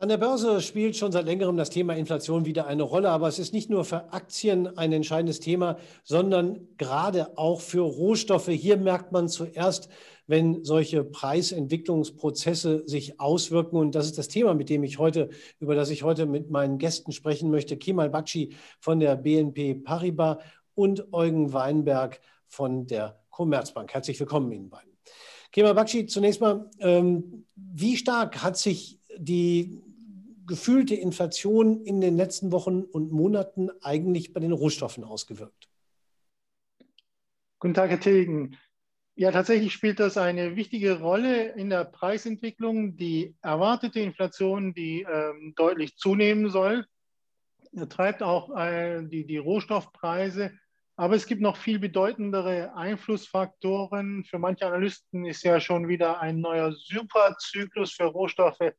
An der Börse spielt schon seit längerem das Thema Inflation wieder eine Rolle, aber es ist nicht nur für Aktien ein entscheidendes Thema, sondern gerade auch für Rohstoffe. Hier merkt man zuerst, wenn solche Preisentwicklungsprozesse sich auswirken. Und das ist das Thema, mit dem ich heute, über das ich heute mit meinen Gästen sprechen möchte. Kemal Bakci von der BNP Paribas und Eugen Weinberg von der Commerzbank. Herzlich willkommen Ihnen beiden. Kemal Bakci, zunächst mal, ähm, wie stark hat sich die gefühlte Inflation in den letzten Wochen und Monaten eigentlich bei den Rohstoffen ausgewirkt? Guten Tag, Herr Tilgen. Ja, tatsächlich spielt das eine wichtige Rolle in der Preisentwicklung. Die erwartete Inflation, die ähm, deutlich zunehmen soll, treibt auch äh, die, die Rohstoffpreise. Aber es gibt noch viel bedeutendere Einflussfaktoren. Für manche Analysten ist ja schon wieder ein neuer Superzyklus für Rohstoffe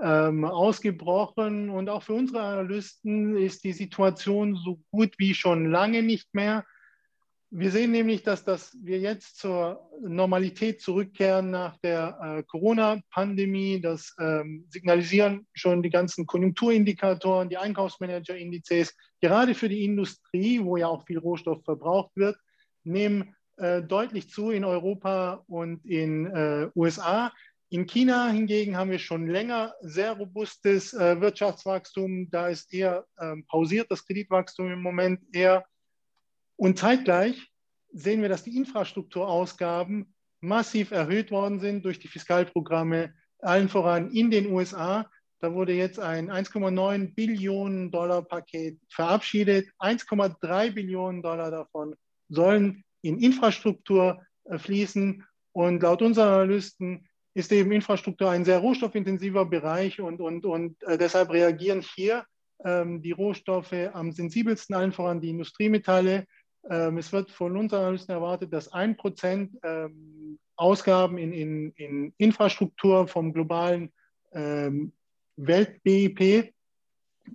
ähm, ausgebrochen. Und auch für unsere Analysten ist die Situation so gut wie schon lange nicht mehr. Wir sehen nämlich, dass, dass wir jetzt zur Normalität zurückkehren nach der äh, Corona-Pandemie. Das ähm, signalisieren schon die ganzen Konjunkturindikatoren, die Einkaufsmanager-Indizes. Gerade für die Industrie, wo ja auch viel Rohstoff verbraucht wird, nehmen äh, deutlich zu in Europa und in äh, USA. In China hingegen haben wir schon länger sehr robustes äh, Wirtschaftswachstum. Da ist eher ähm, pausiert das Kreditwachstum im Moment eher. Und zeitgleich sehen wir, dass die Infrastrukturausgaben massiv erhöht worden sind durch die Fiskalprogramme, allen voran in den USA. Da wurde jetzt ein 1,9 Billionen Dollar Paket verabschiedet. 1,3 Billionen Dollar davon sollen in Infrastruktur äh, fließen. Und laut unseren Analysten ist eben Infrastruktur ein sehr rohstoffintensiver Bereich und, und, und äh, deshalb reagieren hier ähm, die Rohstoffe am sensibelsten, allen voran die Industriemetalle. Ähm, es wird von unseren Analysten erwartet, dass ein Prozent ähm, Ausgaben in, in, in, Infrastruktur vom globalen ähm, Welt-BIP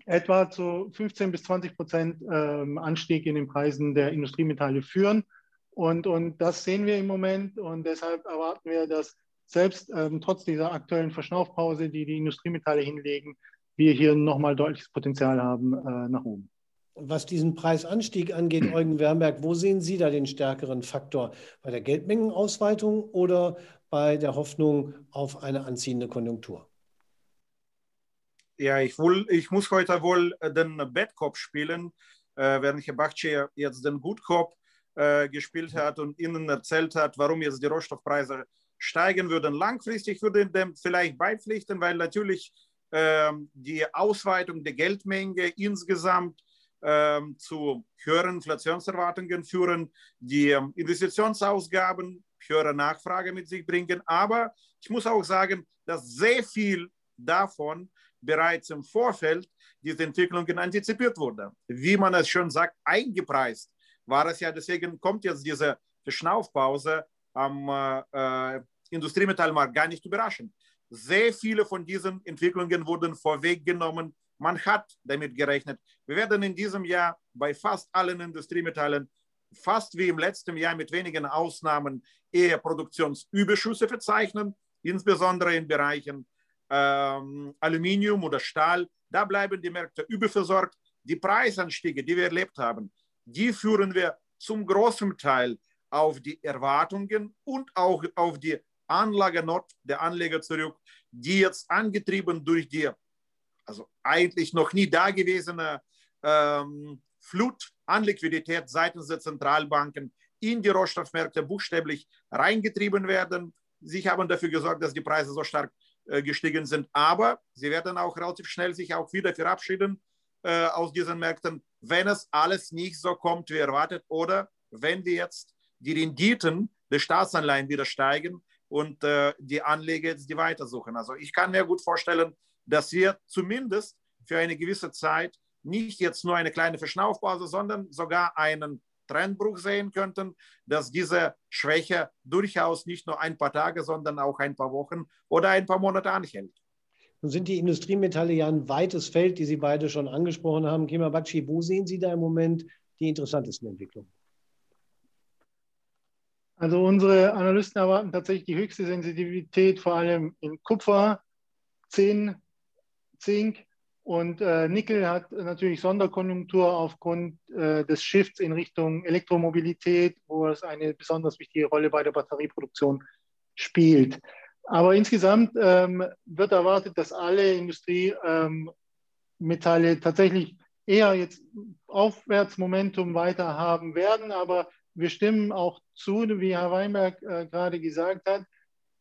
etwa zu 15 bis 20 Prozent ähm, Anstieg in den Preisen der Industriemetalle führen. Und, und das sehen wir im Moment und deshalb erwarten wir, dass selbst ähm, trotz dieser aktuellen Verschnaufpause, die die Industriemetalle hinlegen, wir hier nochmal deutliches Potenzial haben äh, nach oben. Was diesen Preisanstieg angeht, Eugen Wernberg, wo sehen Sie da den stärkeren Faktor? Bei der Geldmengenausweitung oder bei der Hoffnung auf eine anziehende Konjunktur? Ja, ich, wohl, ich muss heute wohl den Bad Cop spielen, äh, während Herr Bachche jetzt den Good Cop äh, gespielt hat und Ihnen erzählt hat, warum jetzt die Rohstoffpreise steigen würden. Langfristig würde dem vielleicht beipflichten, weil natürlich ähm, die Ausweitung der Geldmenge insgesamt ähm, zu höheren Inflationserwartungen führen, die ähm, Investitionsausgaben höhere Nachfrage mit sich bringen. Aber ich muss auch sagen, dass sehr viel davon bereits im Vorfeld diese Entwicklungen antizipiert wurde. Wie man es schon sagt, eingepreist war es ja. Deswegen kommt jetzt diese Verschnaufpause am äh, äh Industriemetallmarkt gar nicht überraschend. Sehr viele von diesen Entwicklungen wurden vorweggenommen. Man hat damit gerechnet. Wir werden in diesem Jahr bei fast allen Industriemetallen, fast wie im letzten Jahr mit wenigen Ausnahmen, eher Produktionsüberschüsse verzeichnen, insbesondere in Bereichen ähm, Aluminium oder Stahl. Da bleiben die Märkte überversorgt. Die Preisanstiege, die wir erlebt haben, die führen wir zum großen Teil auf die Erwartungen und auch auf die Anlage Nord der Anleger zurück, die jetzt angetrieben durch die, also eigentlich noch nie dagewesene ähm, Flut an Liquidität seitens der Zentralbanken in die Rohstoffmärkte buchstäblich reingetrieben werden. Sie haben dafür gesorgt, dass die Preise so stark äh, gestiegen sind, aber sie werden auch relativ schnell sich auch wieder verabschieden äh, aus diesen Märkten, wenn es alles nicht so kommt wie erwartet oder wenn wir jetzt die Renditen der Staatsanleihen wieder steigen, und äh, die Anleger jetzt die weitersuchen. Also ich kann mir gut vorstellen, dass wir zumindest für eine gewisse Zeit nicht jetzt nur eine kleine Verschnaufpause, sondern sogar einen Trendbruch sehen könnten, dass diese Schwäche durchaus nicht nur ein paar Tage, sondern auch ein paar Wochen oder ein paar Monate anhält. Nun sind die Industriemetalle ja ein weites Feld, die Sie beide schon angesprochen haben. Bakshi, wo sehen Sie da im Moment die interessantesten Entwicklungen? Also unsere Analysten erwarten tatsächlich die höchste Sensitivität, vor allem in Kupfer, Zinn, Zink und äh, Nickel hat natürlich Sonderkonjunktur aufgrund äh, des Shifts in Richtung Elektromobilität, wo es eine besonders wichtige Rolle bei der Batterieproduktion spielt. Aber insgesamt ähm, wird erwartet, dass alle Industriemetalle ähm, tatsächlich eher jetzt Aufwärtsmomentum weiter haben werden. Aber wir stimmen auch zu, wie Herr Weinberg äh, gerade gesagt hat.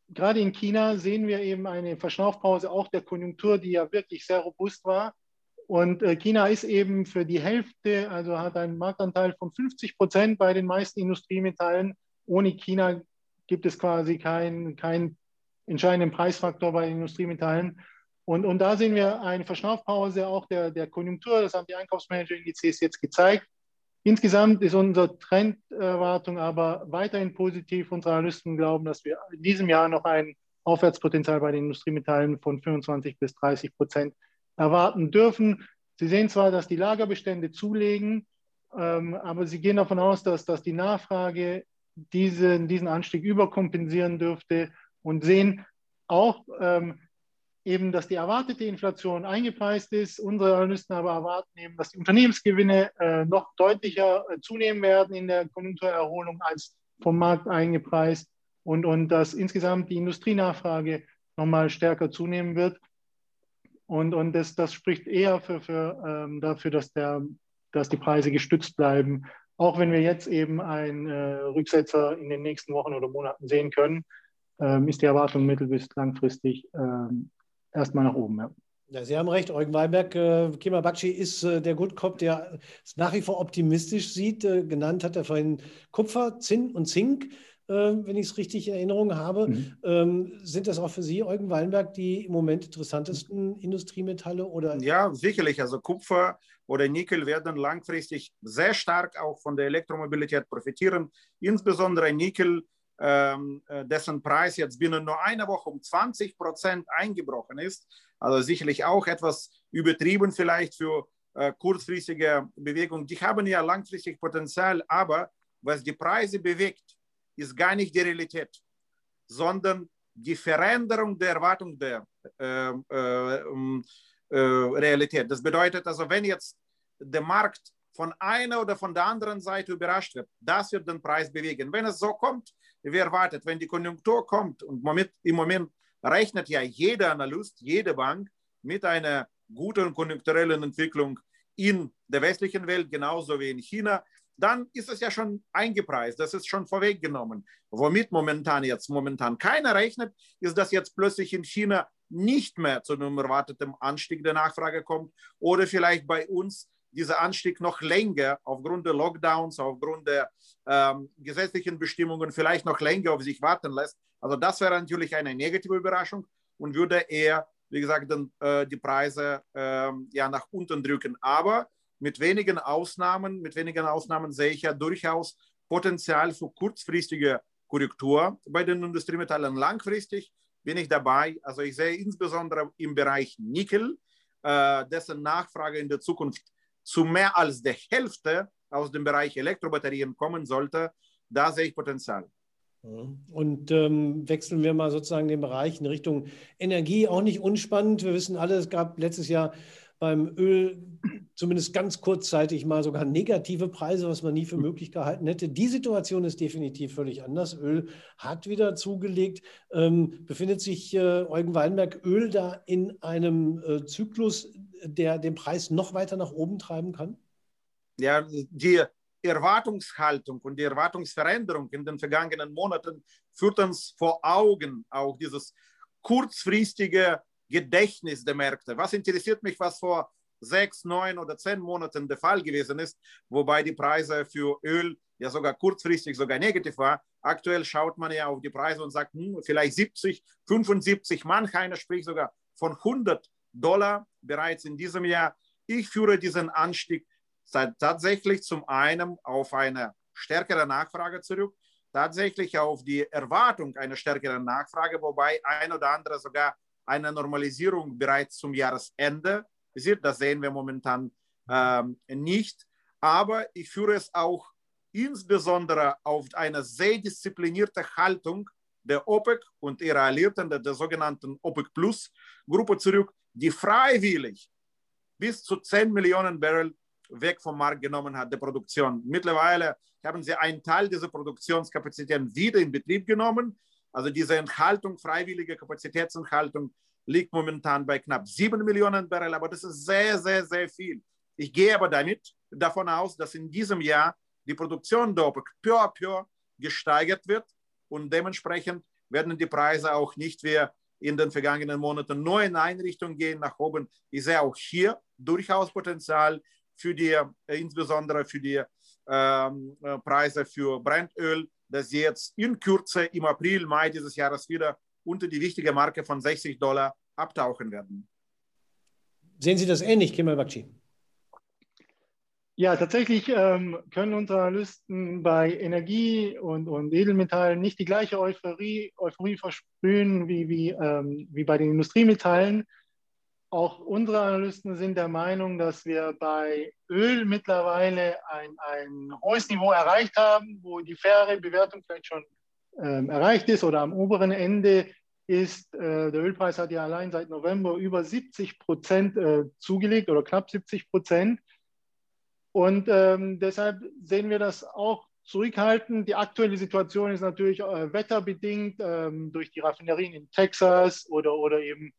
Gerade in China sehen wir eben eine Verschnaufpause auch der Konjunktur, die ja wirklich sehr robust war. Und äh, China ist eben für die Hälfte, also hat einen Marktanteil von 50 Prozent bei den meisten Industriemetallen. Ohne China gibt es quasi keinen kein entscheidenden Preisfaktor bei Industriemetallen. Und, und da sehen wir eine Verschnaufpause auch der, der Konjunktur. Das haben die Einkaufsmanager-Indizes jetzt gezeigt. Insgesamt ist unsere Trenderwartung aber weiterhin positiv. Unsere Analysten glauben, dass wir in diesem Jahr noch ein Aufwärtspotenzial bei den Industriemetallen von 25 bis 30 Prozent erwarten dürfen. Sie sehen zwar, dass die Lagerbestände zulegen, ähm, aber Sie gehen davon aus, dass, dass die Nachfrage diesen, diesen Anstieg überkompensieren dürfte und sehen auch ähm, eben, dass die erwartete Inflation eingepreist ist. Unsere Analysten aber erwarten eben, dass die Unternehmensgewinne äh, noch deutlicher äh, zunehmen werden in der Konjunkturerholung als vom Markt eingepreist und, und dass insgesamt die Industrienachfrage nochmal stärker zunehmen wird. Und, und das, das spricht eher für, für, ähm, dafür, dass, der, dass die Preise gestützt bleiben, auch wenn wir jetzt eben einen äh, Rücksetzer in den nächsten Wochen oder Monaten sehen können ähm, ist die Erwartung mittel- bis langfristig ähm, erstmal nach oben. Ja. Ja, Sie haben recht, Eugen Weinberg. Äh, Kemal Bakci ist äh, der Good Cop, der es nach wie vor optimistisch sieht. Äh, genannt hat er vorhin Kupfer, Zinn und Zink, äh, wenn ich es richtig in Erinnerung habe. Mhm. Ähm, sind das auch für Sie, Eugen Weinberg, die im Moment interessantesten Industriemetalle? Oder? Ja, sicherlich. Also Kupfer oder Nickel werden langfristig sehr stark auch von der Elektromobilität profitieren. Insbesondere Nickel dessen Preis jetzt binnen nur einer Woche um 20 Prozent eingebrochen ist. Also sicherlich auch etwas übertrieben vielleicht für äh, kurzfristige Bewegungen. Die haben ja langfristig Potenzial, aber was die Preise bewegt, ist gar nicht die Realität, sondern die Veränderung der Erwartung der äh, äh, äh, Realität. Das bedeutet also, wenn jetzt der Markt von einer oder von der anderen Seite überrascht wird, das wird den Preis bewegen. Wenn es so kommt, wie erwartet, wenn die Konjunktur kommt und Moment, im Moment rechnet ja jeder Analyst, jede Bank mit einer guten konjunkturellen Entwicklung in der westlichen Welt, genauso wie in China, dann ist es ja schon eingepreist, das ist schon vorweggenommen. Womit momentan jetzt momentan keiner rechnet, ist, dass jetzt plötzlich in China nicht mehr zu einem erwarteten Anstieg der Nachfrage kommt oder vielleicht bei uns dieser Anstieg noch länger aufgrund der Lockdowns, aufgrund der ähm, gesetzlichen Bestimmungen vielleicht noch länger auf sich warten lässt. Also das wäre natürlich eine negative Überraschung und würde eher, wie gesagt, dann, äh, die Preise äh, ja nach unten drücken. Aber mit wenigen Ausnahmen, mit wenigen Ausnahmen sehe ich ja durchaus Potenzial für kurzfristige Korrektur bei den Industriemetallen. Langfristig bin ich dabei. Also ich sehe insbesondere im Bereich Nickel, äh, dessen Nachfrage in der Zukunft zu mehr als der Hälfte aus dem Bereich Elektrobatterien kommen sollte, da sehe ich Potenzial. Und ähm, wechseln wir mal sozusagen den Bereich in Richtung Energie, auch nicht unspannend. Wir wissen alle, es gab letztes Jahr beim Öl zumindest ganz kurzzeitig mal sogar negative Preise, was man nie für möglich gehalten hätte. Die Situation ist definitiv völlig anders. Öl hat wieder zugelegt. Ähm, befindet sich äh, Eugen Weinberg Öl da in einem äh, Zyklus, der den Preis noch weiter nach oben treiben kann? Ja, die Erwartungshaltung und die Erwartungsveränderung in den vergangenen Monaten führt uns vor Augen auch dieses kurzfristige Gedächtnis der Märkte. Was interessiert mich, was vor sechs, neun oder zehn Monaten der Fall gewesen ist, wobei die Preise für Öl ja sogar kurzfristig sogar negativ war. Aktuell schaut man ja auf die Preise und sagt, hm, vielleicht 70, 75, manch einer spricht sogar von 100 Dollar bereits in diesem Jahr. Ich führe diesen Anstieg tatsächlich zum einen auf eine stärkere Nachfrage zurück, tatsächlich auf die Erwartung einer stärkeren Nachfrage, wobei ein oder andere sogar eine Normalisierung bereits zum Jahresende. Das sehen wir momentan ähm, nicht. Aber ich führe es auch insbesondere auf eine sehr disziplinierte Haltung der OPEC und ihrer Alliierten, der, der sogenannten OPEC Plus Gruppe zurück, die freiwillig bis zu 10 Millionen Barrel weg vom Markt genommen hat, der Produktion. Mittlerweile haben sie einen Teil dieser Produktionskapazitäten wieder in Betrieb genommen. Also diese Enthaltung, freiwillige Kapazitätsenthaltung liegt momentan bei knapp 7 Millionen Barrel, aber das ist sehr, sehr, sehr viel. Ich gehe aber damit davon aus, dass in diesem Jahr die Produktion der OPEC peu à peu gesteigert wird und dementsprechend werden die Preise auch nicht mehr in den vergangenen Monaten nur in eine Richtung gehen, nach oben. Ich sehe auch hier durchaus Potenzial für die, äh, insbesondere für die ähm, äh, Preise für Brennöl, dass sie jetzt in Kürze im April, Mai dieses Jahres wieder unter die wichtige Marke von 60 Dollar abtauchen werden. Sehen Sie das ähnlich, Kemal Bakci? Ja, tatsächlich ähm, können unsere Analysten bei Energie und, und Edelmetallen nicht die gleiche Euphorie, Euphorie versprühen wie, wie, ähm, wie bei den Industriemetallen. Auch unsere Analysten sind der Meinung, dass wir bei Öl mittlerweile ein, ein hohes Niveau erreicht haben, wo die faire Bewertung vielleicht schon ähm, erreicht ist oder am oberen Ende ist. Äh, der Ölpreis hat ja allein seit November über 70 Prozent äh, zugelegt oder knapp 70 Prozent. Und ähm, deshalb sehen wir das auch zurückhaltend. Die aktuelle Situation ist natürlich äh, wetterbedingt ähm, durch die Raffinerien in Texas oder, oder eben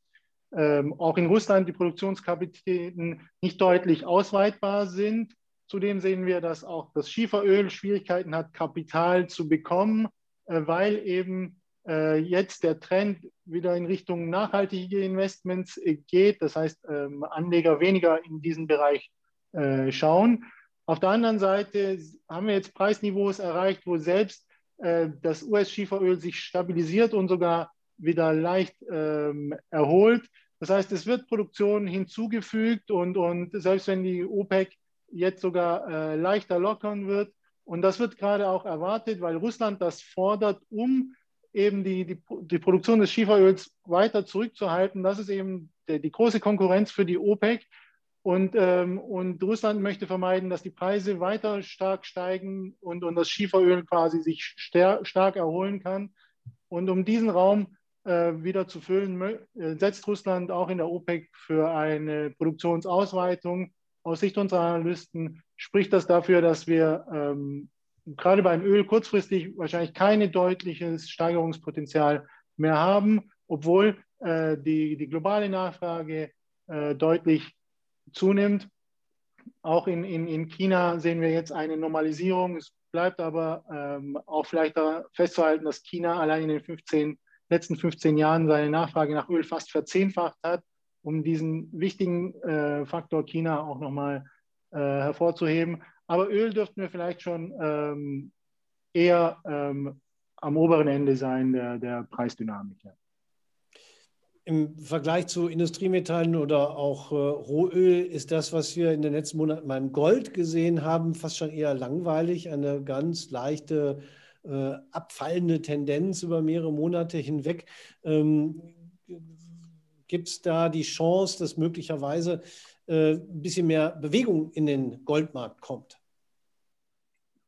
ähm, auch in Russland die Produktionskapazitäten nicht deutlich ausweitbar sind. Zudem sehen wir, dass auch das Schieferöl Schwierigkeiten hat, Kapital zu bekommen, äh, weil eben äh, jetzt der Trend wieder in Richtung nachhaltige Investments äh, geht. Das heißt, ähm, Anleger weniger in diesen Bereich äh, schauen. Auf der anderen Seite haben wir jetzt Preisniveaus erreicht, wo selbst äh, das US-Schieferöl sich stabilisiert und sogar wieder leicht ähm, erholt. Das heißt, es wird Produktion hinzugefügt und, und selbst wenn die OPEC jetzt sogar äh, leichter lockern wird, und das wird gerade auch erwartet, weil Russland das fordert, um eben die, die, die Produktion des Schieferöls weiter zurückzuhalten. Das ist eben der, die große Konkurrenz für die OPEC. Und, ähm, und Russland möchte vermeiden, dass die Preise weiter stark steigen und, und das Schieferöl quasi sich stark erholen kann. Und um diesen Raum wieder zu füllen, äh, setzt Russland auch in der OPEC für eine Produktionsausweitung. Aus Sicht unserer Analysten spricht das dafür, dass wir ähm, gerade beim Öl kurzfristig wahrscheinlich kein deutliches Steigerungspotenzial mehr haben, obwohl äh, die, die globale Nachfrage äh, deutlich zunimmt. Auch in, in, in China sehen wir jetzt eine Normalisierung. Es bleibt aber ähm, auch vielleicht festzuhalten, dass China allein in den 15, letzten 15 Jahren seine Nachfrage nach Öl fast verzehnfacht hat, um diesen wichtigen äh, Faktor China auch nochmal äh, hervorzuheben. Aber Öl dürften wir vielleicht schon ähm, eher ähm, am oberen Ende sein der, der Preisdynamik. Ja im Vergleich zu Industriemetallen oder auch äh, Rohöl ist das, was wir in den letzten Monaten beim Gold gesehen haben, fast schon eher langweilig. Eine ganz leichte äh, abfallende Tendenz über mehrere Monate hinweg. Ähm, Gibt es da die Chance, dass möglicherweise äh, ein bisschen mehr Bewegung in den Goldmarkt kommt?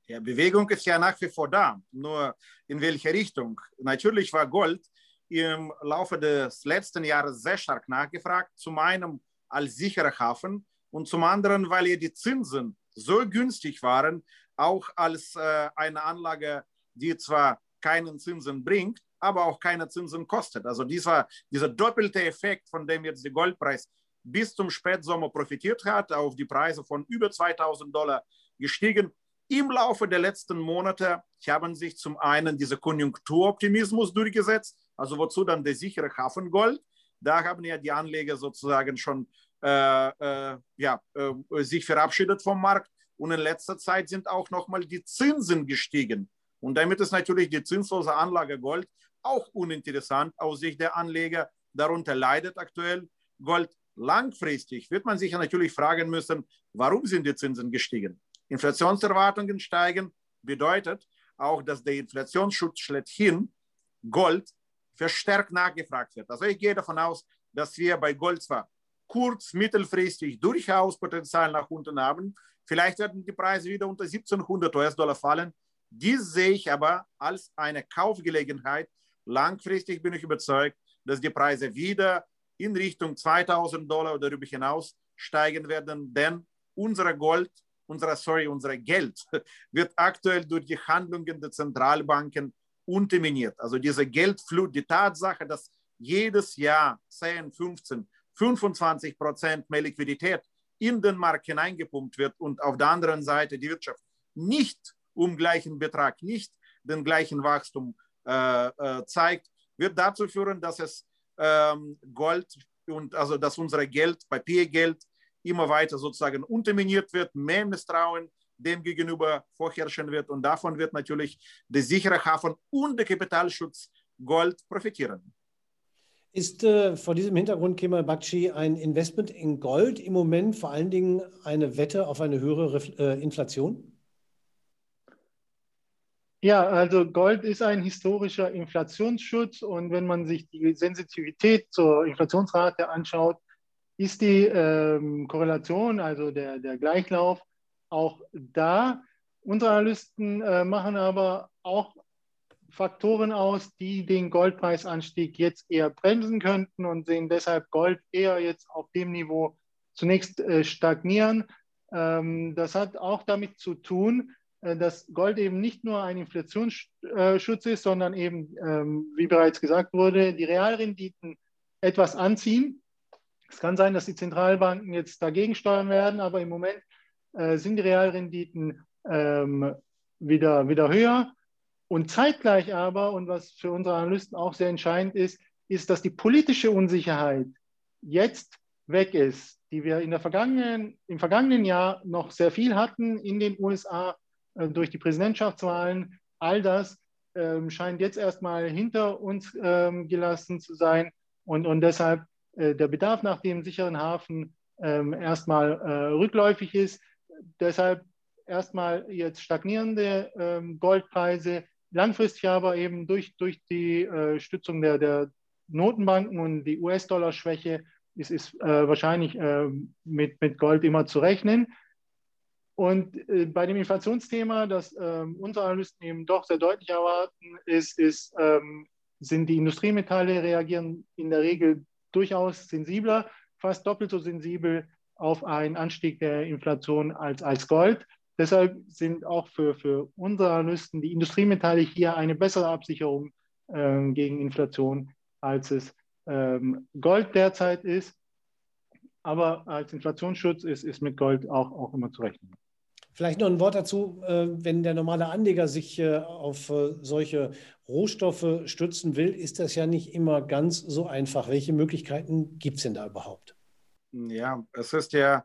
Ja, Bewegung ist ja nach wie vor da, nur in welche Richtung. Natürlich war Gold im Laufe des letzten Jahres sehr stark nachgefragt. Zum einen als sicherer Hafen und zum anderen, weil ja die Zinsen so günstig waren, auch als äh, eine Anlage, die zwar keinen Zinsen bringt, aber auch keine Zinsen kostet. Also dieser, dieser doppelte Effekt, von dem jetzt der Goldpreis bis zum Spätsommer profitiert hat, auf die Preise von über 2000 Dollar gestiegen. Im Laufe der letzten Monate haben sich zum einen dieser Konjunkturoptimismus durchgesetzt, also wozu dann der sichere Hafen Gold? Da haben ja die Anleger sozusagen schon äh, äh, ja, äh, sich verabschiedet vom Markt. Und in letzter Zeit sind auch nochmal die Zinsen gestiegen. Und damit ist natürlich die zinslose Anlage Gold auch uninteressant aus Sicht der Anleger. Darunter leidet aktuell Gold. Langfristig wird man sich natürlich fragen müssen, warum sind die Zinsen gestiegen? Inflationserwartungen steigen, bedeutet auch, dass der Inflationsschutz schlechthin Gold verstärkt nachgefragt wird. Also ich gehe davon aus, dass wir bei Gold zwar kurz-, mittelfristig durchaus Potenzial nach unten haben. Vielleicht werden die Preise wieder unter 1700 US-Dollar fallen. Dies sehe ich aber als eine Kaufgelegenheit. Langfristig bin ich überzeugt, dass die Preise wieder in Richtung 2000 Dollar oder darüber hinaus steigen werden, denn unser Gold, unser, sorry, unser Geld wird aktuell durch die Handlungen der Zentralbanken unterminiert. Also diese Geldflut, die Tatsache, dass jedes Jahr 10, 15, 25 Prozent mehr Liquidität in den Markt hineingepumpt wird und auf der anderen Seite die Wirtschaft nicht um gleichen Betrag, nicht den gleichen Wachstum äh, äh, zeigt, wird dazu führen, dass es ähm, Gold und also dass unser Geld, Papiergeld immer weiter sozusagen unterminiert wird, mehr Misstrauen dem gegenüber vorherrschen wird und davon wird natürlich der sichere Hafen und der Kapitalschutz Gold profitieren. Ist äh, vor diesem Hintergrund, Kemal Bakci, ein Investment in Gold im Moment vor allen Dingen eine Wette auf eine höhere äh, Inflation? Ja, also Gold ist ein historischer Inflationsschutz und wenn man sich die Sensitivität zur Inflationsrate anschaut, ist die ähm, Korrelation, also der, der Gleichlauf, auch da. Unsere Analysten äh, machen aber auch Faktoren aus, die den Goldpreisanstieg jetzt eher bremsen könnten und sehen deshalb Gold eher jetzt auf dem Niveau zunächst äh, stagnieren. Ähm, das hat auch damit zu tun, dass Gold eben nicht nur ein Inflationsschutz ist, sondern eben, ähm, wie bereits gesagt wurde, die Realrenditen etwas anziehen. Es kann sein, dass die Zentralbanken jetzt dagegen steuern werden, aber im Moment äh, sind die Realrenditen ähm, wieder, wieder höher. Und zeitgleich aber, und was für unsere Analysten auch sehr entscheidend ist, ist, dass die politische Unsicherheit jetzt weg ist, die wir in der vergangenen, im vergangenen Jahr noch sehr viel hatten in den USA äh, durch die Präsidentschaftswahlen. All das ähm, scheint jetzt erstmal hinter uns ähm, gelassen zu sein. Und, und deshalb äh, der Bedarf nach dem sicheren Hafen ähm, erstmal äh, rückläufig ist. Deshalb erstmal jetzt stagnierende ähm, Goldpreise, langfristig aber eben durch, durch die äh, Stützung der, der Notenbanken und die US-Dollar-Schwäche ist, ist wahrscheinlich mit, mit Gold immer zu rechnen. Und äh, bei dem Inflationsthema, das ähm, unsere Analysten eben doch sehr deutlich erwarten, ist, ist ähm, sind die Industriemetalle reagieren in der Regel durchaus sensibler, fast doppelt so sensibel auf einen Anstieg der Inflation als, als Gold. Deshalb sind auch für, für unsere Analysten die Industriemetalle hier eine bessere Absicherung äh, gegen Inflation, als es ähm, Gold derzeit ist. Aber als Inflationsschutz ist, ist mit Gold auch, auch immer zu rechnen. Vielleicht noch ein Wort dazu, äh, wenn der normale Anleger sich äh, auf äh, solche Rohstoffe stützen will, ist das ja nicht immer ganz so einfach. Welche Möglichkeiten gibt es denn da überhaupt? Ja, es ist ja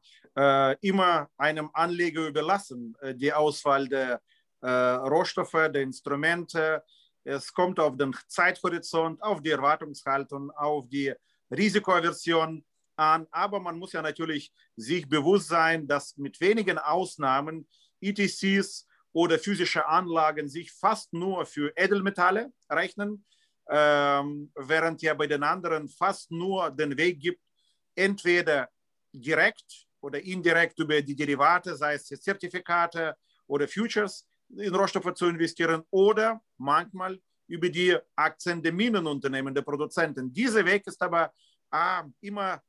immer einem Anleger überlassen, die Auswahl der Rohstoffe, der Instrumente. Es kommt auf den Zeithorizont, auf die Erwartungshaltung, auf die Risikoaversion an. Aber man muss ja natürlich sich bewusst sein, dass mit wenigen Ausnahmen ETCs oder physische Anlagen sich fast nur für Edelmetalle rechnen, ähm, während ja bei den anderen fast nur den Weg gibt, entweder direkt oder indirekt über die Derivate, sei es Zertifikate oder Futures, in Rohstoffe zu investieren oder manchmal über die Aktien der Minenunternehmen, der Produzenten. Dieser Weg ist aber ah, immer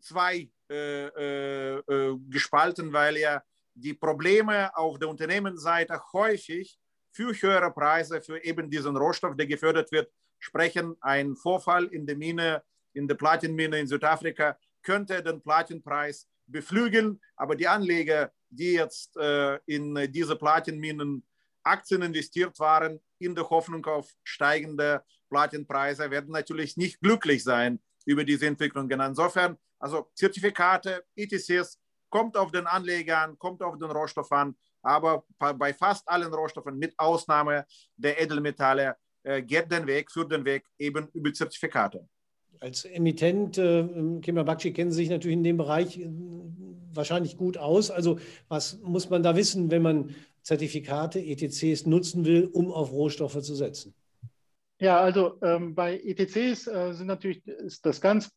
zwei äh, äh, äh, gespalten, weil ja die Probleme auf der Unternehmensseite häufig für höhere Preise für eben diesen Rohstoff, der gefördert wird, sprechen. Ein Vorfall in der Mine, in der Platinmine in Südafrika könnte den Platinpreis beflügeln, aber die Anleger, die jetzt äh, in diese Platinminen Aktien investiert waren, in der Hoffnung auf steigende Platinpreise, werden natürlich nicht glücklich sein über diese Entwicklungen. Insofern also Zertifikate, ETCs, kommt auf den Anleger an, kommt auf den Rohstoff an, aber bei fast allen Rohstoffen, mit Ausnahme der Edelmetalle, äh, geht den Weg, führt den Weg eben über Zertifikate. Als Emittent, äh, Kemal Bakci, kennen Sie sich natürlich in dem Bereich äh, wahrscheinlich gut aus. Also was muss man da wissen, wenn man Zertifikate, ETCs nutzen will, um auf Rohstoffe zu setzen? Ja, also ähm, bei ETCs äh, sind natürlich ist das ganz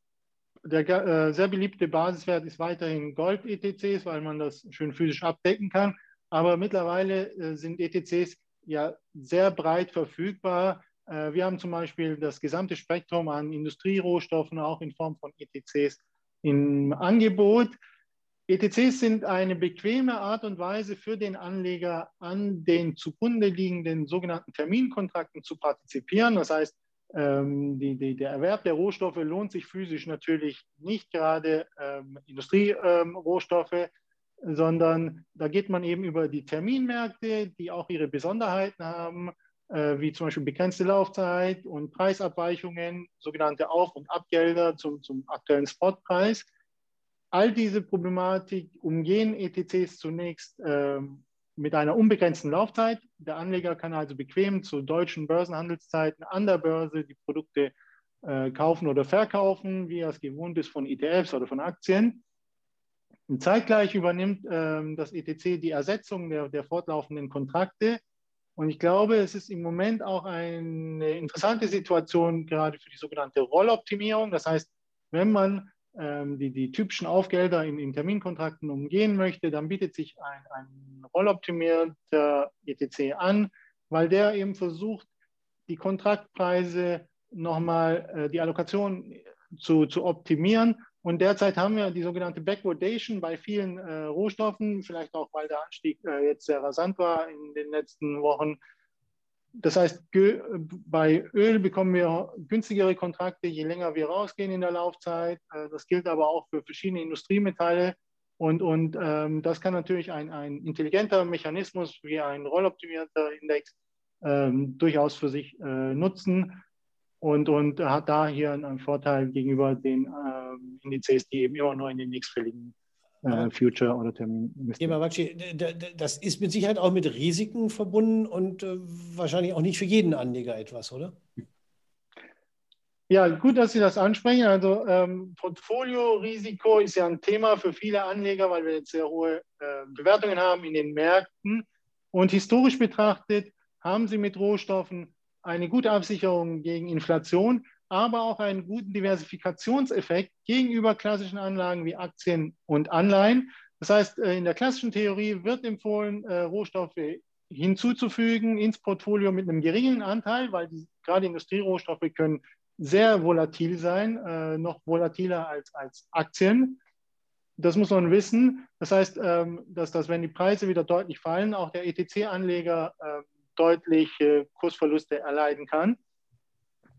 der äh, sehr beliebte Basiswert ist weiterhin Gold-ETCs, weil man das schön physisch abdecken kann. Aber mittlerweile äh, sind ETCs ja sehr breit verfügbar. Äh, wir haben zum Beispiel das gesamte Spektrum an Industrierohstoffen auch in Form von ETCs im Angebot. ETCs sind eine bequeme Art und Weise für den Anleger, an den zugrunde liegenden sogenannten Terminkontrakten zu partizipieren. Das heißt, ähm, die, die, der Erwerb der Rohstoffe lohnt sich physisch natürlich nicht gerade ähm, Industrierohstoffe, ähm, sondern da geht man eben über die Terminmärkte, die auch ihre Besonderheiten haben, äh, wie zum Beispiel begrenzte Laufzeit und Preisabweichungen, sogenannte Auf- und Abgelder zum, zum aktuellen Spotpreis. All diese Problematik umgehen ETCs zunächst ähm, mit einer unbegrenzten Laufzeit. Der Anleger kann also bequem zu deutschen Börsenhandelszeiten an der Börse die Produkte äh, kaufen oder verkaufen, wie er es gewohnt ist von ETFs oder von Aktien. Und zeitgleich übernimmt ähm, das ETC die Ersetzung der, der fortlaufenden Kontrakte. Und ich glaube, es ist im Moment auch eine interessante Situation gerade für die sogenannte Rolloptimierung. Das heißt, wenn man die, die typischen Aufgelder in, in, Terminkontrakten umgehen möchte, dann bietet sich ein, ein rolloptimierter ETC an, weil der eben versucht, die Kontraktpreise nochmal, äh, die Allokation zu, zu optimieren. Und derzeit haben wir die sogenannte Backwardation bei vielen äh, Rohstoffen, vielleicht auch, weil der Anstieg äh, jetzt sehr rasant war in den letzten Wochen, das heißt, bei Öl bekommen wir günstigere Kontrakte, je länger wir rausgehen in der Laufzeit. Äh, das gilt aber auch für verschiedene Industriemetalle. Und, und ähm, das kann natürlich ein, ein intelligenter Mechanismus wie ein rolloptimierter Index ähm, durchaus für sich äh, nutzen und, und hat da hier einen Vorteil gegenüber den ähm, Indizes, die eben immer nur in den nächstfälligen äh, Future oder Termin Das ist mit Sicherheit auch mit Risiken verbunden und äh, wahrscheinlich auch nicht für jeden Anleger etwas, oder? Ja, gut, dass Sie das ansprechen. Also ähm, Portfoliorisiko ist ja ein Thema für viele Anleger, weil wir jetzt sehr hohe äh, Bewertungen haben in den Märkten. Und historisch betrachtet haben Sie mit Rohstoffen eine gute Absicherung gegen Inflation aber auch einen guten Diversifikationseffekt gegenüber klassischen Anlagen wie Aktien und Anleihen. Das heißt, äh, in der klassischen Theorie wird empfohlen, äh, Rohstoffe hinzuzufügen ins Portfolio mit einem geringen Anteil, weil die, gerade Industrierohstoffe können sehr volatil sein, äh, noch volatiler als, als Aktien. Das muss man wissen. Das heißt, ähm, dass, dass wenn die Preise wieder deutlich fallen, auch der ETC-Anleger deutlich Kursverluste erleiden kann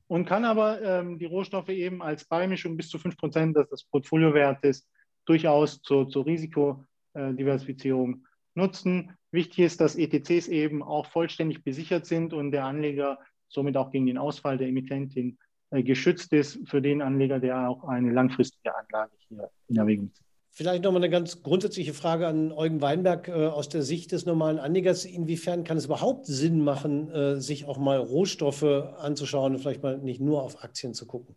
und kann aber ähm, die Rohstoffe eben als Beimischung bis zu 5% des, des Portfoliowertes durchaus zur, zur Risikodiversifizierung nutzen. Wichtig ist, dass ETCs eben auch vollständig besichert sind und der Anleger somit auch gegen den Ausfall der Emittentin äh, geschützt ist für den Anleger, der auch eine langfristige Anlage hier in Erwägung zieht. Vielleicht nochmal eine ganz grundsätzliche Frage an Eugen Weinberg äh, aus der Sicht des normalen Anlegers. Inwiefern kann es überhaupt Sinn machen, äh, sich auch mal Rohstoffe anzuschauen und vielleicht mal nicht nur auf Aktien zu gucken?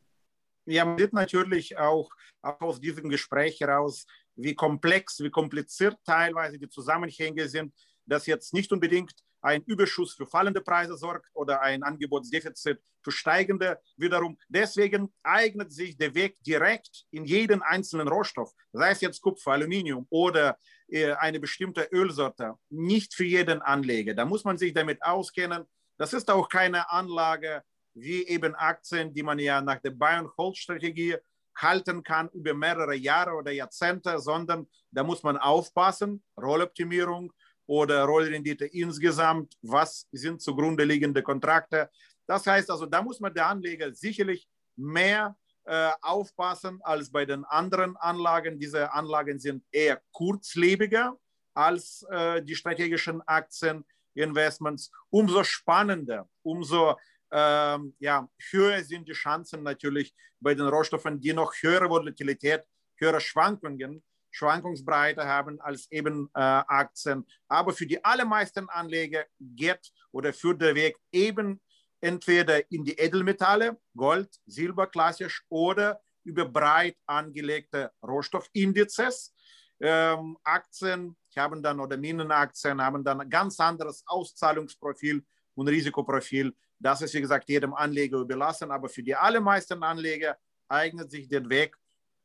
Ja, man sieht natürlich auch, auch aus diesem Gespräch heraus, wie komplex, wie kompliziert teilweise die Zusammenhänge sind, dass jetzt nicht unbedingt ein Überschuss für fallende Preise sorgt oder ein Angebotsdefizit für steigende wiederum. Deswegen eignet sich der Weg direkt in jeden einzelnen Rohstoff, sei es jetzt Kupfer, Aluminium oder äh, eine bestimmte Ölsorte, nicht für jeden Anleger. Da muss man sich damit auskennen. Das ist auch keine Anlage wie eben Aktien, die man ja nach der Buy-and-Hold-Strategie halten kann über mehrere Jahre oder Jahrzehnte, sondern da muss man aufpassen, Rolloptimierung, oder Rollrendite insgesamt, was sind zugrunde liegende Kontrakte. Das heißt also, da muss man der Anleger sicherlich mehr äh, aufpassen als bei den anderen Anlagen. Diese Anlagen sind eher kurzlebiger als äh, die strategischen Aktieninvestments. Umso spannender, umso ähm, ja, höher sind die Chancen natürlich bei den Rohstoffen, die noch höhere Volatilität, höhere Schwankungen Schwankungsbreite haben als eben äh, Aktien. Aber für die allermeisten Anleger geht oder führt der Weg eben entweder in die Edelmetalle, Gold, Silber klassisch oder über breit angelegte Rohstoffindizes. Ähm, Aktien haben dann oder Minenaktien haben dann ein ganz anderes Auszahlungsprofil und Risikoprofil. Das ist, wie gesagt, jedem Anleger überlassen. Aber für die allermeisten Anleger eignet sich der Weg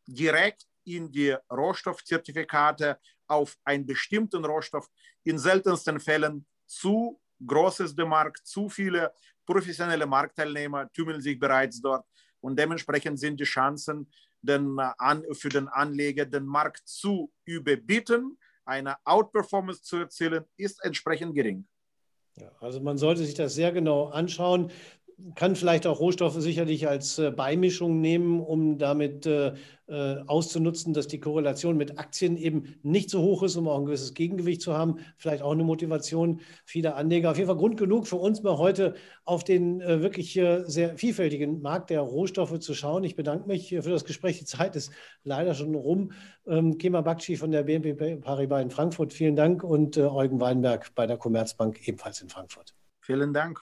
direkt in die Rohstoffzertifikate auf einen bestimmten Rohstoff in seltensten Fällen zu groß ist der Markt, zu viele professionelle Marktteilnehmer tümmeln sich bereits dort und dementsprechend sind die Chancen den, für den Anleger, den Markt zu überbieten, eine Outperformance zu erzielen, ist entsprechend gering. Ja, also man sollte sich das sehr genau anschauen kann vielleicht auch Rohstoffe sicherlich als äh, Beimischung nehmen, um damit äh, äh, auszunutzen, dass die Korrelation mit Aktien eben nicht so hoch ist, um auch ein gewisses Gegengewicht zu haben. Vielleicht auch eine Motivation vieler Anleger. Auf jeden Fall Grund genug für uns mal heute auf den wirklich sehr vielfältigen Markt der Rohstoffe zu schauen. Ich bedanke mich für das Gespräch. Die Zeit ist leider schon rum. Ähm, Kema Bakci von der BNP Paribas in Frankfurt, vielen Dank und Eugen Weinberg bei der Commerzbank ebenfalls in Frankfurt. Vielen Dank.